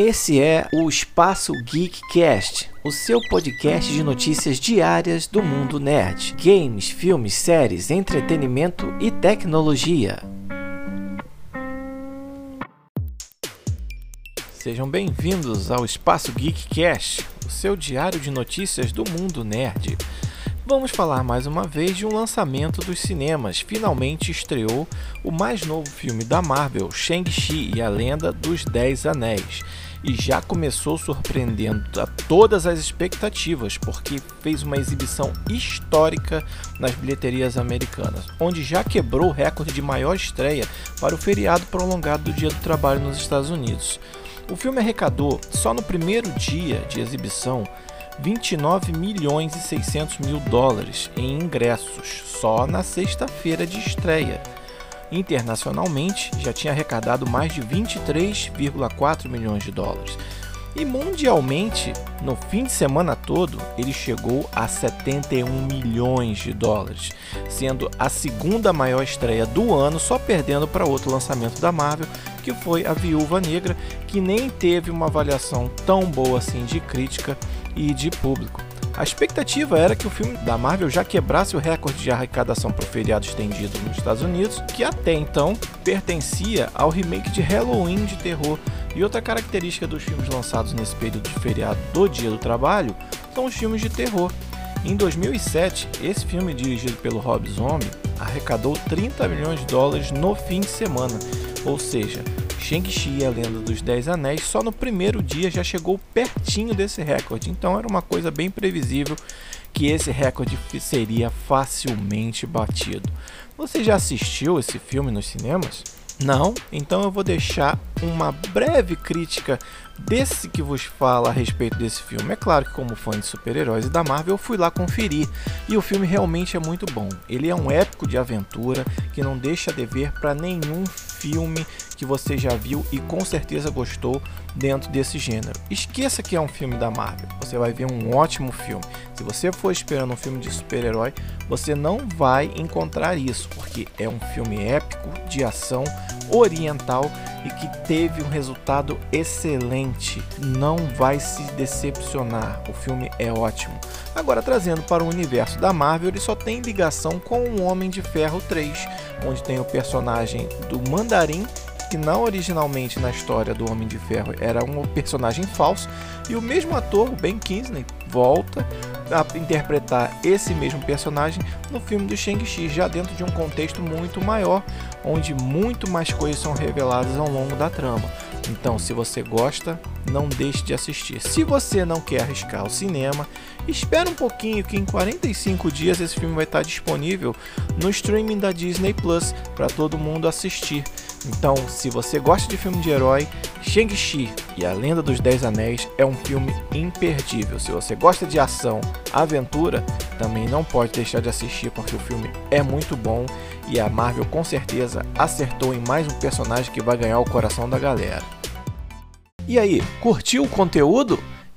Esse é o Espaço Geekcast, o seu podcast de notícias diárias do mundo nerd, games, filmes, séries, entretenimento e tecnologia. Sejam bem-vindos ao Espaço Geekcast, o seu diário de notícias do mundo nerd. Vamos falar mais uma vez de um lançamento dos cinemas. Finalmente estreou o mais novo filme da Marvel, Shang-Chi e a Lenda dos Dez Anéis e já começou surpreendendo a todas as expectativas, porque fez uma exibição histórica nas bilheterias americanas, onde já quebrou o recorde de maior estreia para o feriado prolongado do Dia do Trabalho nos Estados Unidos. O filme arrecadou, só no primeiro dia de exibição, 29 milhões e 600 mil dólares em ingressos, só na sexta-feira de estreia internacionalmente já tinha arrecadado mais de 23,4 milhões de dólares. E mundialmente, no fim de semana todo, ele chegou a 71 milhões de dólares, sendo a segunda maior estreia do ano, só perdendo para outro lançamento da Marvel, que foi A Viúva Negra, que nem teve uma avaliação tão boa assim de crítica e de público. A expectativa era que o filme da Marvel já quebrasse o recorde de arrecadação para o feriado estendido nos Estados Unidos, que até então pertencia ao remake de Halloween de terror. E outra característica dos filmes lançados nesse período de feriado do Dia do Trabalho são os filmes de terror. Em 2007, esse filme dirigido pelo Rob Zombie arrecadou 30 milhões de dólares no fim de semana, ou seja, Shang-Chi, a Lenda dos Dez Anéis, só no primeiro dia já chegou pertinho desse recorde. Então era uma coisa bem previsível que esse recorde seria facilmente batido. Você já assistiu esse filme nos cinemas? Não? Então eu vou deixar uma breve crítica desse que vos fala a respeito desse filme. É claro que, como fã de super-heróis e da Marvel, eu fui lá conferir e o filme realmente é muito bom. Ele é um épico de aventura que não deixa dever para nenhum filme que você já viu e com certeza gostou dentro desse gênero. Esqueça que é um filme da Marvel, você vai ver um ótimo filme. Se você for esperando um filme de super-herói, você não vai encontrar isso, porque é um filme épico de ação oriental e que teve um resultado excelente. Não vai se decepcionar. O filme é ótimo. Agora trazendo para o universo da Marvel, ele só tem ligação com o Homem de Ferro 3, onde tem o personagem do Mandarim que não originalmente na história do Homem de Ferro era um personagem falso, e o mesmo ator, Ben Kingsley, volta a interpretar esse mesmo personagem no filme do Shang-Chi, já dentro de um contexto muito maior, onde muito mais coisas são reveladas ao longo da trama. Então, se você gosta, não deixe de assistir. Se você não quer arriscar o cinema, espera um pouquinho que em 45 dias esse filme vai estar disponível no streaming da Disney Plus para todo mundo assistir. Então, se você gosta de filme de herói, Shang-Chi e a Lenda dos Dez Anéis é um filme imperdível. Se você gosta de ação, aventura, também não pode deixar de assistir porque o filme é muito bom e a Marvel com certeza acertou em mais um personagem que vai ganhar o coração da galera. E aí, curtiu o conteúdo?